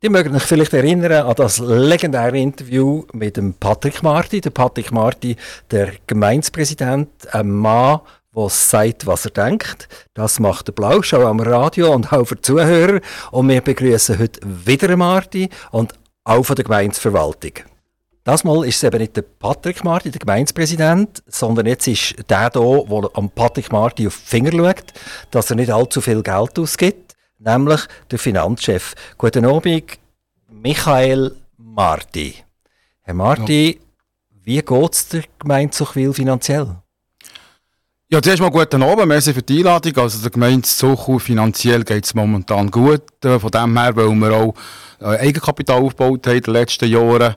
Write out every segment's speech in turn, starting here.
Die mögen sich vielleicht erinnern an das legendäre Interview mit dem Patrick Marti. Der Patrick Marti, der Gemeindepräsident, ein Mann, der sagt, was er denkt. Das macht der Blauschau am Radio und auch für Zuhörer. Und wir begrüßen heute wieder Marti und auch von der Gemeindeverwaltung. Das Mal ist es eben nicht der Patrick Marti, der Gemeindepräsident, sondern jetzt ist der hier, der am Patrick Marti auf die Finger schaut, dass er nicht allzu viel Geld ausgibt nämlich der Finanzchef. Guten Abend, Michael Marti. Herr Marti, ja. wie geht es der Gemeinde Zuchwil finanziell? Ja, zuerst mal guten Abend, merci für die Einladung. Also der Gemeinde Zuchwil finanziell geht es momentan gut. Äh, von dem her, weil wir auch äh, Eigenkapital aufgebaut haben in den letzten Jahren.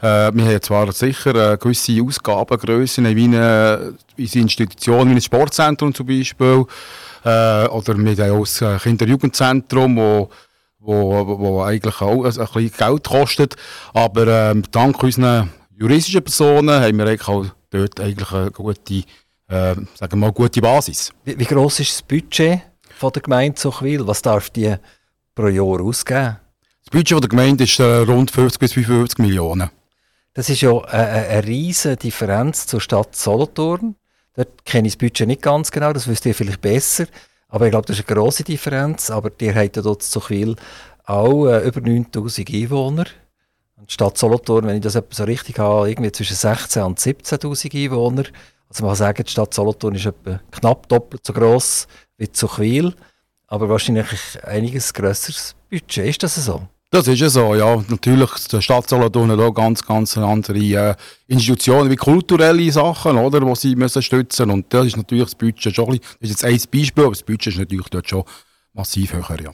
Äh, wir haben zwar sicher äh, gewisse Ausgabengrössen, wie eine, wie eine Institution, wie ein Sportzentrum zum Beispiel. Äh, oder wir haben auch das Kinder- und Jugendzentrum, wo, wo, wo eigentlich auch ein, ein bisschen Geld kostet. Aber ähm, dank unseren juristischen Personen haben wir eigentlich auch dort eigentlich eine gute, äh, sagen mal, gute Basis. Wie, wie gross ist das Budget von der Gemeinde Zuchwil? Was darf die pro Jahr ausgeben? Das Budget der Gemeinde ist äh, rund 50 bis 55 Millionen. Das ist ja eine, eine riesige Differenz zur Stadt Solothurn. Dort kenne ich das Budget nicht ganz genau, das wisst ihr vielleicht besser. Aber ich glaube, das ist eine grosse Differenz. Aber die haben dort zu viel auch äh, über 9000 Einwohner. Und die Stadt Solothurn, wenn ich das so richtig habe, irgendwie zwischen 16.000 und 17.000 Einwohner. Also man kann sagen, die Stadt Solothurn ist etwa knapp doppelt so gross wie Zuchwil. Aber wahrscheinlich einiges grösseres Budget. Ist das so? Das ist ja so, ja. Natürlich, die Stadt Solothurn hat auch ganz, ganz andere äh, Institutionen wie kulturelle Sachen, oder, die sie müssen stützen Und das ist natürlich das Budget schon ein bisschen, das ist jetzt ein Beispiel, aber das Budget ist natürlich dort schon massiv höher, ja.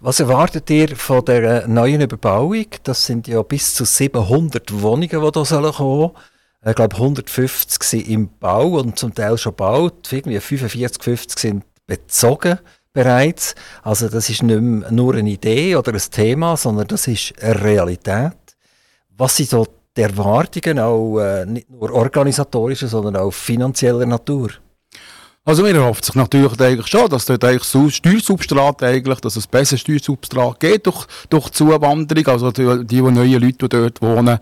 Was erwartet ihr von der neuen Überbauung? Das sind ja bis zu 700 Wohnungen, die hier kommen sollen. Ich glaube, 150 sind im Bau und zum Teil schon gebaut. Irgendwie 45, 50 sind bezogen bereits. Also das ist nicht mehr nur eine Idee oder ein Thema, sondern das ist eine Realität. Was sind so die Erwartungen, auch äh, nicht nur organisatorischer, sondern auch finanzieller Natur? Also mir erhofft sich natürlich eigentlich schon, dass dort eigentlich so Steuersubstrat eigentlich, dass es besser Steuersubstrat geht durch, durch Zuwanderung, also die, die neuen Leute, die dort wohnen.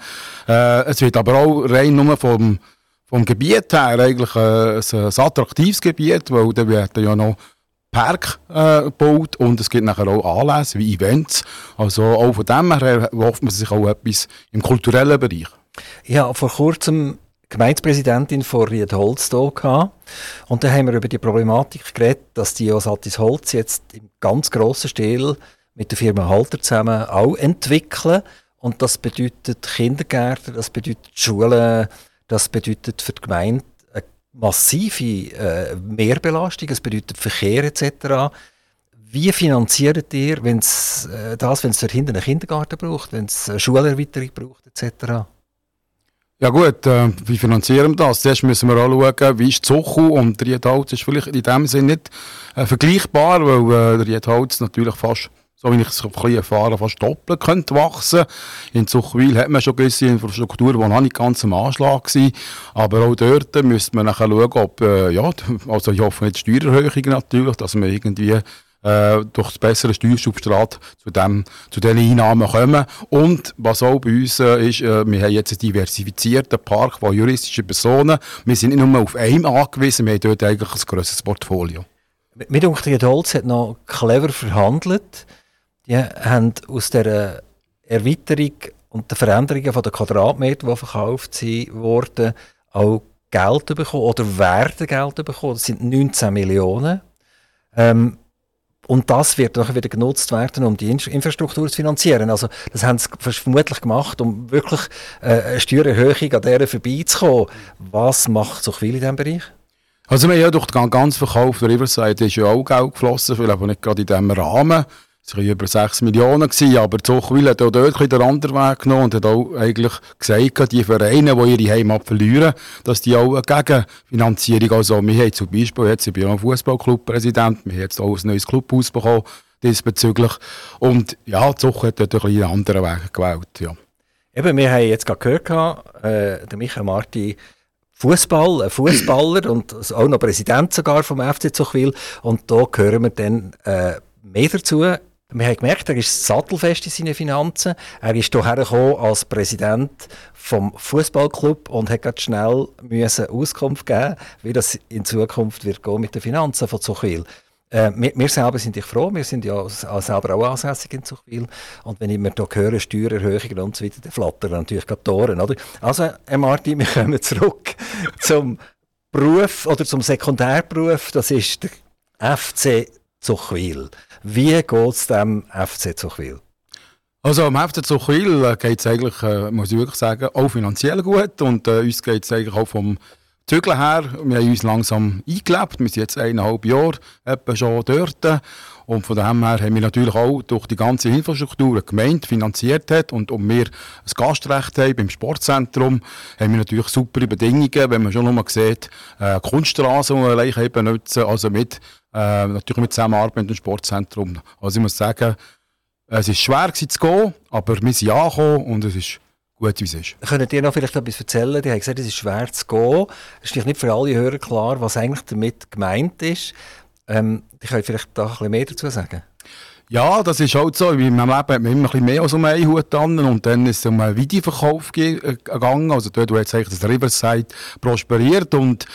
Äh, es wird aber auch rein nur vom, vom Gebiet her eigentlich äh, ein, ein attraktives Gebiet, weil da werden ja noch Park äh, und es gibt nachher auch Anlässe wie Events. Also auch von dem her hofft man sich auch etwas im kulturellen Bereich. Ich habe vor kurzem Gemeindepräsidentin von Riedholz hier und da haben wir über die Problematik geredet, dass die Osatis Holz jetzt im ganz grossen Stil mit der Firma Halter zusammen auch entwickeln und das bedeutet Kindergärten, das bedeutet Schulen, das bedeutet für die Gemeinde massive äh, Mehrbelastung, es bedeutet Verkehr etc. Wie finanziert ihr wenn's, äh, das, wenn es dort hinten einen Kindergarten braucht, wenn es eine Schulerweiterung braucht etc.? Ja gut, äh, wie finanzieren wir das? Zuerst müssen wir anschauen, wie ist Zochu und Riedholz ist vielleicht in dem Sinne nicht äh, vergleichbar, weil äh, Riedholz natürlich fast so wie ich es ein bisschen erfahren fast doppelt könnte wachsen. In Zuchwil hat man schon gewisse Infrastruktur, die noch nicht ganz am Anschlag war. Aber auch dort müsste man nachher schauen, ob, äh, ja, also ich hoffe nicht Steuererhöhungen natürlich, dass wir irgendwie äh, durch das bessere Steuersubstrat zu, dem, zu diesen Einnahmen kommen. Und was auch bei uns äh, ist, äh, wir haben jetzt einen diversifizierten Park von juristischen Personen. Wir sind nicht nur auf einen angewiesen, wir haben dort eigentlich ein grosses Portfolio. Mit Unkt Holz hat noch clever verhandelt die haben aus der Erweiterung und den Veränderungen der Quadratmeter, die verkauft wurden, auch Geld bekommen oder werden Geld bekommen. Das sind 19 Millionen. Ähm, und das wird nachher wieder genutzt werden, um die Infrastruktur zu finanzieren. Also, das haben sie vermutlich gemacht, um wirklich äh, eine Steuererhöhung an der vorbeizukommen. Was macht so viel in diesem Bereich? Also, wir haben ja durch den ganzen Verkauf der Riverside ist ja auch Geld geflossen, vielleicht aber nicht gerade in diesem Rahmen. Es waren über 6 Millionen, gewesen, aber Zuchwil hat auch dort den anderen Weg genommen und hat auch eigentlich gesagt, die Vereine, die ihre Heimat verlieren, dass die auch eine Gegenfinanzierung, also wir haben zum Beispiel, jetzt ich bin ich Fußballclub-Präsident, wir haben jetzt auch ein neues Clubhaus bekommen diesbezüglich. Und ja, Zuch hat dort einen anderen Weg gewählt, ja. Eben, wir haben jetzt gerade gehört, äh, der Michael Marti Fußball, ein Fußballer und auch noch Präsident sogar vom FC Zuchwil und da hören wir dann äh, mehr dazu Wir haben gemerkt, er ist sattelfest in seinen Finanzen. Er ist hierher gekommen als Präsident vom Fußballclub und hat ganz schnell müssen Auskunft geben, wie das in Zukunft wird gehen mit den Finanzen von Zuchwil. Äh, wir, wir, selber sind ich froh, wir sind ja selber auch ansässig in Zuchwil. Und wenn ich mir da höre, Steuererhöhungen und so weiter, dann flattern natürlich die Ohren, oder? Also, Herr Martin, wir kommen zurück zum Beruf oder zum Sekundärberuf, das ist der FC Zuchwil. Wie geht es dem FC Zuchwil? Also am FC Zuchwil äh, geht es eigentlich, äh, muss ich wirklich sagen, auch finanziell gut und äh, uns geht es eigentlich auch vom Zügeln her. Wir haben uns langsam eingelebt, wir sind jetzt eineinhalb Jahre etwa schon dort und von dem her haben wir natürlich auch durch die ganze Infrastruktur eine Gemeinde finanziert hat und um wir ein Gastrecht haben im Sportzentrum, haben wir natürlich super Bedingungen, wenn man schon noch mal sieht, äh, Kunststraßen, die wir allein benutzen, also mit äh, natürlich mit Zusammenarbeit mit dem Sportzentrum. Also ich muss sagen, es ist schwer zu gehen, aber wir sind angekommen und es ist gut, wie es ist. Könnt ihr noch vielleicht etwas erzählen? Die haben gesagt, es ist schwer zu gehen. Es ist nicht für alle Hörer klar, was eigentlich damit gemeint ist. Ähm, ich könnte vielleicht da ein bisschen mehr dazu sagen. Ja, das ist halt so. In meinem Leben hat man immer ein mehr als um einen Hut an. Und dann ist es um einen Videoverkauf äh, gegangen. Also dort, wo jetzt eigentlich das Riverside prosperiert. Und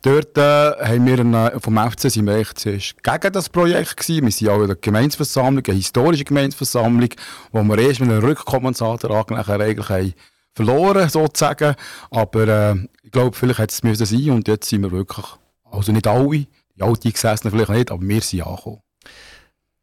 dort äh, haben wir eine, vom FC sind wir echt gegen das Projekt gewesen. Wir sind auch in der Gemeinsversammlung, eine historische Gemeinsversammlung, wo wir erst mit einem Rückkommensantrag nachher eigentlich haben verloren, sozusagen. Aber äh, ich glaube, vielleicht hätte es müssen sein. Und jetzt sind wir wirklich, also nicht alle, die Alte gesessen vielleicht nicht, aber wir sind angekommen.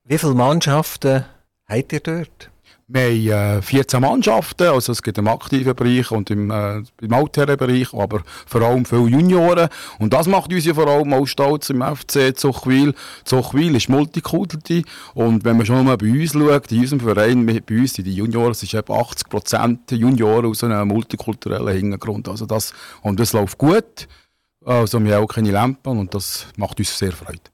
Wie viele Mannschaften habt ihr dort? Wir haben äh, 14 Mannschaften, also es gibt im aktiven Bereich und im, äh, im Altherrenbereich, aber vor allem viele Junioren. Und das macht uns ja vor allem auch stolz im FC Zuchwil. Zuchwil ist Multikulti und wenn man schon mal bei uns schaut, in unserem Verein, bei uns sind die Junioren, es ist etwa 80 Prozent Junioren aus einem multikulturellen Hintergrund. Also das, und das läuft gut. Also wir haben auch keine Lampen und das macht uns sehr Freude.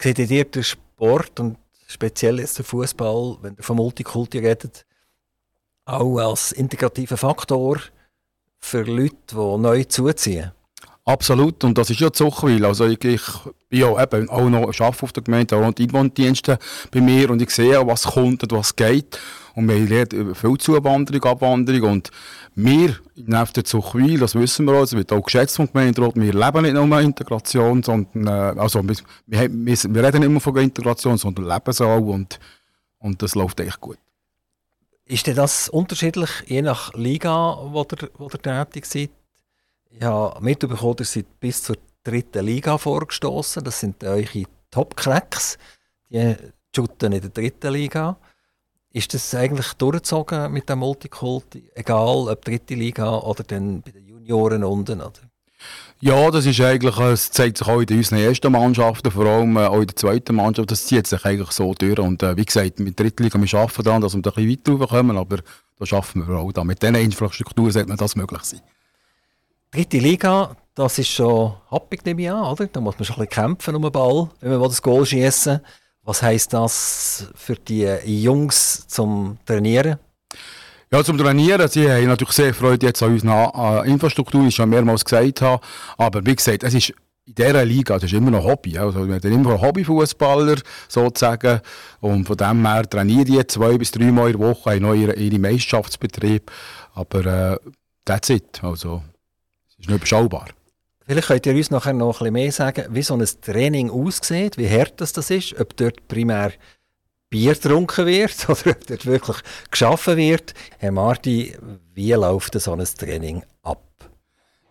Seht ihr den Sport und speziell jetzt der Fußball, wenn ihr von Multikulti redet, auch als integrativer Faktor für Leute, die neu zuziehen? Absolut, und das ist ja Zuchwil. Also ich, ich bin ja eben auch noch arbeite auf der Gemeinde, auch noch die Einwohndienste bei mir und ich sehe, was kommt und was geht. Und wir lernen viel Zuwanderung, Abwanderung und wir in der Zuchwil, das wissen wir auch, es wird auch geschätzt von Gemeinderat, wir leben nicht nur Integration, sondern, äh, also wir, wir, wir, reden nicht immer von Integration, sondern leben es auch und, und das läuft echt gut. Ist denn das unterschiedlich, je nach Liga, wo ihr, wo ihr tätig seid? Habe mitbekommen, ihr seid bis zur dritten Liga vorgestoßen. Das sind eure Top-Cracks. Die shooten in der dritten Liga. Ist das eigentlich durchgezogen mit dem Multikulti? Egal, ob dritte Liga oder dann bei den Junioren unten? Oder? Ja, das ist eigentlich, es zeigt sich auch in unseren ersten Mannschaften, vor allem äh, auch in der zweiten Mannschaft, das zieht sich eigentlich so durch. Und äh, wie gesagt, mit der Drittliga, wir arbeiten daran, dass wir da ein bisschen weiter kommen, aber da schaffen wir auch da. Mit dieser Infrastruktur sollte man das möglich sein. Dritte Liga, das ist schon happig, nehme ich an, oder? Da muss man schon ein bisschen kämpfen um den Ball, wenn man das Goal schießen Was heisst das für die Jungs zum Trainieren? Ja, zum Trainieren, sie haben natürlich sehr Freude jetzt an unserer Infrastruktur, wie ich schon mehrmals gesagt habe. Aber wie gesagt, es ist in dieser Liga, das ist immer noch Hobby. Also, wir haben immer Hobbyfußballer sozusagen. Und von dem her trainieren die zwei bis drei Mal in der Woche, haben noch ihren ihre Meisterschaftsbetrieb. Aber äh, that's it. Also, ist nicht überschaubar. Vielleicht könnt ihr uns nachher noch ein bisschen mehr sagen, wie so ein Training aussieht, wie hart das, ist, ob dort primär Bier getrunken wird oder ob dort wirklich geschaffen wird. Herr Marti, wie läuft so ein Training ab?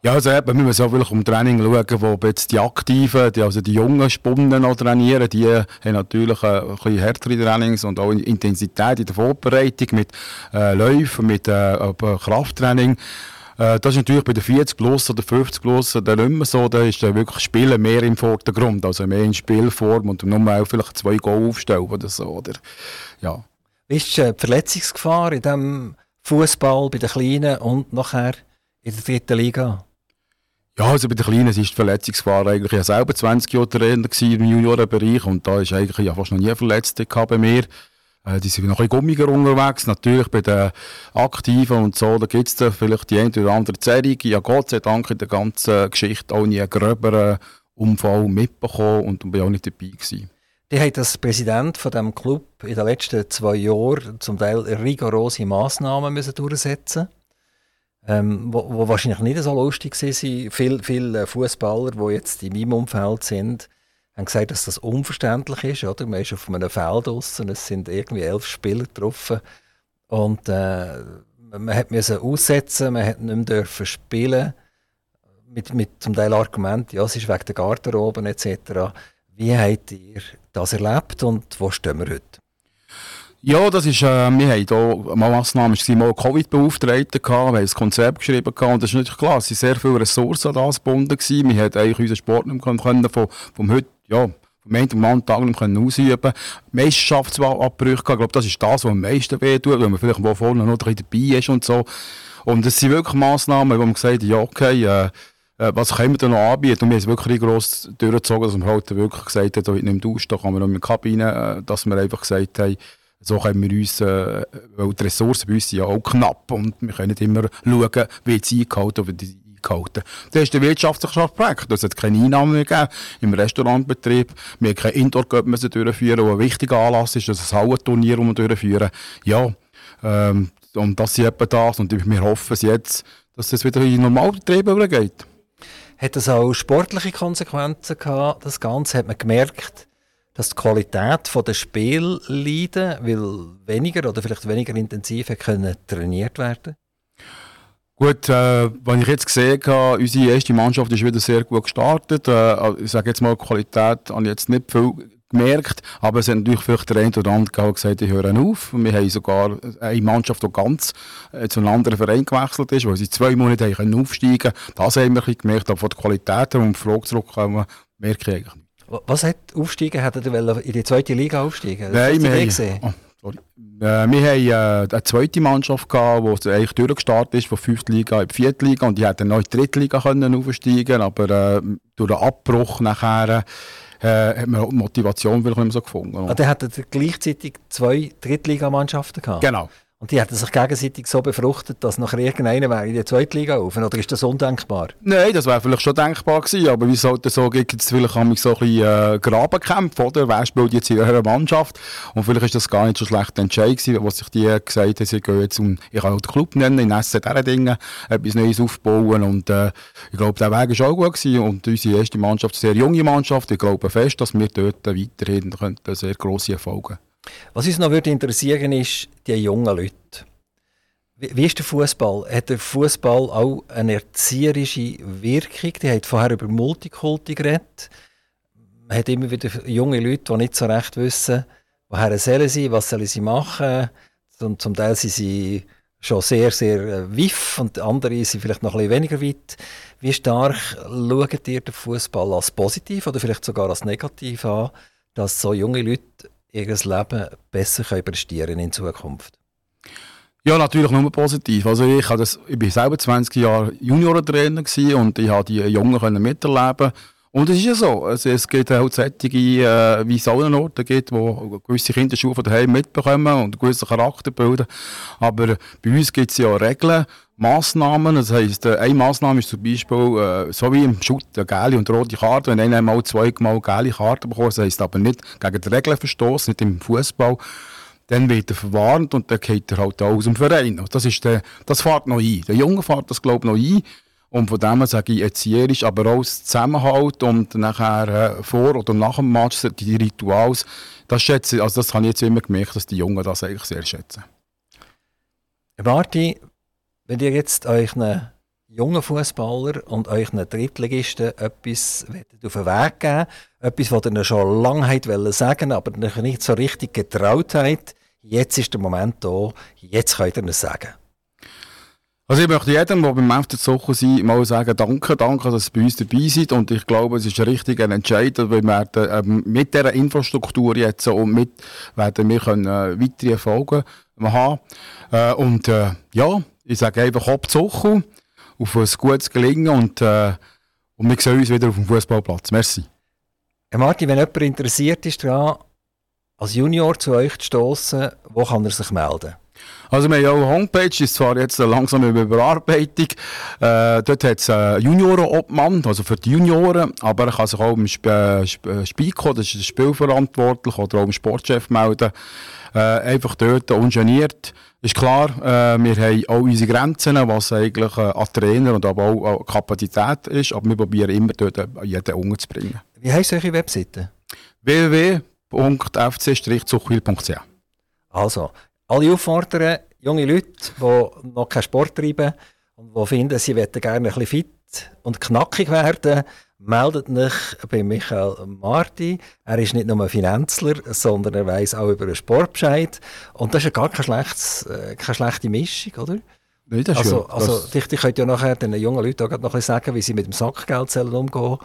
Ja, also eben, wir müssen auch wirklich um Training schauen, wo jetzt die Aktiven, die, also die jungen Spunden noch trainieren, die haben natürlich ein, ein bisschen härtere Trainings und auch Intensität in der Vorbereitung mit äh, Läufen, mit äh, Krafttraining. Äh, das ist natürlich bei den 40 plus oder 50 plus dann nicht mehr so. Da ist dann wirklich Spielen mehr im Vordergrund, also mehr in Spielform und nur auch vielleicht zwei Goal aufstellen oder so. Oder, ja. Wie ist die Verletzungsgefahr in diesem Fußball bei den Kleinen und nachher in der dritten Liga? Ja, also bei den Kleinen ist die Verletzungsgefahr eigentlich, ich war selber 20 Jahre Trainer im Juniorenbereich und da ist eigentlich ja fast noch nie Verletzte bei mir. Äh, die sind noch ein bisschen gummiger unterwegs. Natürlich bei den Aktiven und so, da gibt es vielleicht die eine oder andere Zerrung. Ja, Gott sei Dank in der ganzen Geschichte auch nie einen gröberen Unfall mitbekommen und bin auch nicht dabei gewesen. Die haben als Präsident von dem Club in den letzten zwei Jahren zum Teil rigorose Massnahmen müssen durchsetzen ähm, wo, wo wahrscheinlich nicht so lustig sind. Viele, viele Fußballer, die jetzt in meinem Umfeld sind, haben gesagt, dass das unverständlich ist. Oder? Man ist auf einem Feld draussen, es sind irgendwie elf Spieler getroffen und äh, man müssen aussetzen, man hat nicht mehr dürfen spielen mit, mit zum Teil Argument, ja, es ist wegen der Garderoben etc. Wie habt ihr das erlebt und wo stehen wir heute? Ja, das ist, äh, wir haben hier mal Massnahmen, es mal Covid-Beauftragte wir haben ein Konzept geschrieben gehabt, und das ist natürlich klar, es sind sehr viele Ressourcen an das gebunden gewesen. Wir hätten eigentlich unseren Sport nicht können, können vom, vom heute, ja, vom einen zum anderen können ausüben Meisterschaftsabbrüche ich glaube, das ist das, was am meisten wehtut, wenn man vielleicht wo vorne noch ein dabei ist und so. Und es sind wirklich Massnahmen, wo man gesagt hat, ja, okay, äh, äh, was können wir denn noch anbieten? Und wir haben es wirklich gross durchgezogen, dass wir halt wirklich gesagt haben, heute nicht mehr da kann man noch in die Kabine, äh, dass wir einfach gesagt haben, so können wir uns, äh, weil die Ressourcen bei uns sind ja auch knapp und wir können nicht immer schauen, wie es eingehalten oder die eingehalten. Das ist der wirtschaftliche Aspekt. Es hat keine Einnahmen mehr gegeben im Restaurantbetrieb. Wir haben kein Indoor-Cup durchführen, wo ein wichtiger Anlass ist, das ein Hallenturnier, das wir durchführen. Ja, ähm, und das ist etwa das. Und wir hoffen jetzt, dass es wieder in den Normalbetrieb übergeht. Hat das auch sportliche Konsequenzen gehabt? Das Ganze hat man gemerkt, dass die Qualität der Spiel leiden, weil weniger oder vielleicht weniger intensiv können trainiert werden? Gut, äh, wenn ich jetzt gesehen habe, unsere erste Mannschaft ist wieder sehr gut gestartet. Äh, ich sage jetzt mal, die Qualität habe ich jetzt nicht viel gemerkt, aber es hat natürlich vielleicht der eine oder andere gesagt, ich höre auf. Wir haben sogar eine Mannschaft, die ganz äh, zu einem anderen Verein gewechselt ist, weil sie zwei Monate haben aufsteigen können. Das haben wir gemerkt, aber von der Qualität und Frage zurückkommen, merke ich eigentlich was hat aufsteigen? Hat er in die zweite Liga aufsteigen? Nein, wir haben, sorry. Äh, wir haben äh, eine zweite Mannschaft gehabt, die eigentlich durchgestartet ist, von 5. Liga in die 4. Liga und die hätten noch in die 3. Liga können aufsteigen aber äh, durch den Abbruch nachher äh, hat man die Motivation vielleicht nicht mehr so gefunden. Ah, dann hatten gleichzeitig zwei Drittligamannschaften gehabt? Genau. Und die hätten sich gegenseitig so befruchtet, dass nachher irgendeiner wäre in der zweiten Liga auf. Oder ist das undenkbar? Nein, das wäre vielleicht schon denkbar gewesen. Aber wie sollte so, gibt es vielleicht so ein bisschen äh, Grabenkämpfe, oder? Wer spielt jetzt in eurer Mannschaft? Und vielleicht ist das gar nicht so schlecht Entscheid gewesen, was sich die gesagt haben, sie gehen jetzt, um, ich kann auch den Club nennen, in Essen, diese Dinge, etwas Neues aufbauen. Und, äh, ich glaube, der Weg ist auch gut gewesen. Und unsere erste Mannschaft, eine sehr junge Mannschaft. Ich glaube fest, dass wir dort weiterhin sehr grosse Erfolge was uns noch würde interessieren ist die jungen Leute. Wie, ist der Fußball? Hat der Fußball auch eine erzieherische Wirkung? Die hat vorher über Multikulti geredet. Man hat immer wieder junge Leute, die nicht so recht wissen, woher sollen sie, was sollen sie machen. Und zum Teil sind sie schon sehr, sehr äh, wiff und andere sind vielleicht noch ein bisschen weniger weit. Wie stark schaut ihr den Fußball als positiv oder vielleicht sogar als negativ an, dass so junge Leute ihr Leben besser können in Zukunft? Ja, natürlich nur positiv. Also ich, das, ich bin selber 20 Jahre Juniorentrainer und ich habe die Jungen miterleben und es ist ja so, also es gibt auch solche, äh, wie es auch Orten gibt, wo gewisse Kinder schon von daheim mitbekommen und gewisse Charakter bilden. Aber bei uns gibt es ja Regeln, Massnahmen. Das heisst, äh, eine Massnahme ist zum Beispiel, äh, so wie im Schutt, eine gelbe und rote Karte. Wenn einer einmal zweimal gelbe Karte bekommt, das heisst aber nicht gegen die Regeln verstoßen, nicht im Fußball, dann wird er verwarnt und dann geht er halt aus dem Verein. Das, ist der, das fährt noch ein. Der Junge fährt das, glaube ich, noch ein. Und von dem her sage ich erzieherisch, aber auch Zusammenhalt und nachher äh, vor oder nach dem Match die Rituals, das schätze also das habe ich jetzt immer gemerkt, dass die Jungen das eigentlich sehr schätzen. Martin, wenn ihr jetzt einen jungen Fußballer und einen Drittligisten etwas auf den Weg geben etwas, was ihr schon lange wollt sagen aber nicht so richtig getraut habt, jetzt ist der Moment da, jetzt könnt ihr es sagen. Also ich möchte jedem, der beim FC Zocher sein, mal sagen, danke, danke, dass ihr bei uns dabei seid und ich glaube, es ist ein richtiger Entscheid, weil wir ähm, mit dieser Infrastruktur jetzt und mit werden wir können, äh, weitere Erfolge haben. Äh, und äh, ja, ich sage einfach ab Zocher auf ein gutes Gelingen und, äh, und wir sehen uns wieder auf dem Fußballplatz. Merci. Herr Martin, wenn jemand interessiert ist daran, als Junior zu euch zu stoßen, wo kann er sich melden? Also wir haben ja eine Homepage, ist zwar jetzt langsam über Überarbeitung. Äh, dort hat es einen Juniorenobmann, also für die Junioren, aber er kann sich auch im Sp äh, Spiko, das ist der Spielverantwortlich, oder auch im Sportchef melden. Äh, einfach dort ungeniert. Ist klar, äh, wir haben auch unsere Grenzen, was eigentlich äh, an Trainer und aber auch an Kapazität ist, aber wir probieren immer dort jeden unterzubringen. Wie heisst eure Webseite? www.fc-zuchwil.ch Also, alle auffordern, junge Leute, die noch keinen Sport treiben und die finden, sie möchten gerne ein bisschen fit und knackig werden, meldet euch bei Michael Marti. Er ist nicht nur ein Finanzler, sondern er weiß auch über den Sport Bescheid. Und das ist ja gar keine, schlechtes, äh, keine schlechte Mischung, oder? Nein, das also, ja, also das- dich, dich könnt ja nachher den jungen Leuten auch noch sagen, wie sie mit dem Sackgeld sollen umgehen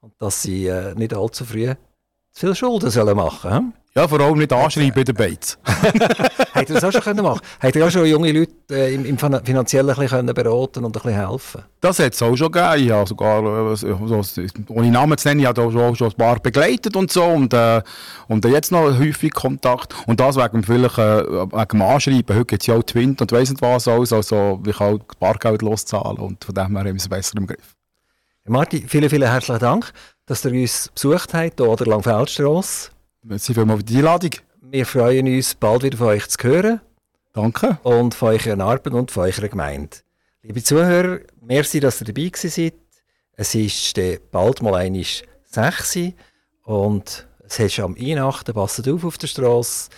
und dass sie äh, nicht allzu früh zu viel Schulden sollen machen sollen. Ja, vor allem nicht anschreiben in den Beiz. Habt ihr das auch schon können machen Habt ihr auch schon junge Leute äh, im, im Fin- Finanziellen ein bisschen können beraten und ein bisschen helfen Das hat es auch schon gegeben. Habe sogar, äh, so, ohne Namen zu nennen, ich habe auch schon, schon ein paar begleitet und so. Und, äh, und jetzt noch häufig Kontakt. Und das wegen, vielleicht, äh, wegen dem Anschreiben. Heute gibt es ja auch Twint und weiss nicht was alles. Also ich kann auch Bargeld loszahlen. Und von dem her haben wir es besser im Griff. Herr Marti, vielen, vielen herzlichen Dank, dass ihr uns besucht habt, hier an der Langfeldstrasse. Merci vielmals für die Einladung. Wir freuen uns, bald wieder von euch zu hören Danke. und von eurer Arbeit und von eurer Gemeinde. Liebe Zuhörer, merci, dass ihr dabei seid. Es ist bald mal einmal 6 Uhr und es ist am Weihnachten, passt auf auf der Straße.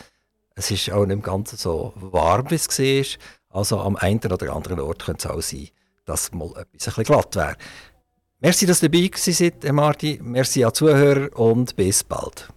Es ist auch nicht ganz so warm, wie es war. Also am einen oder anderen Ort könnte es auch sein, dass mal etwas ein bisschen glatt wäre. Merci, dass ihr dabei seid, Herr Marti. Merci an die Zuhörer und bis bald.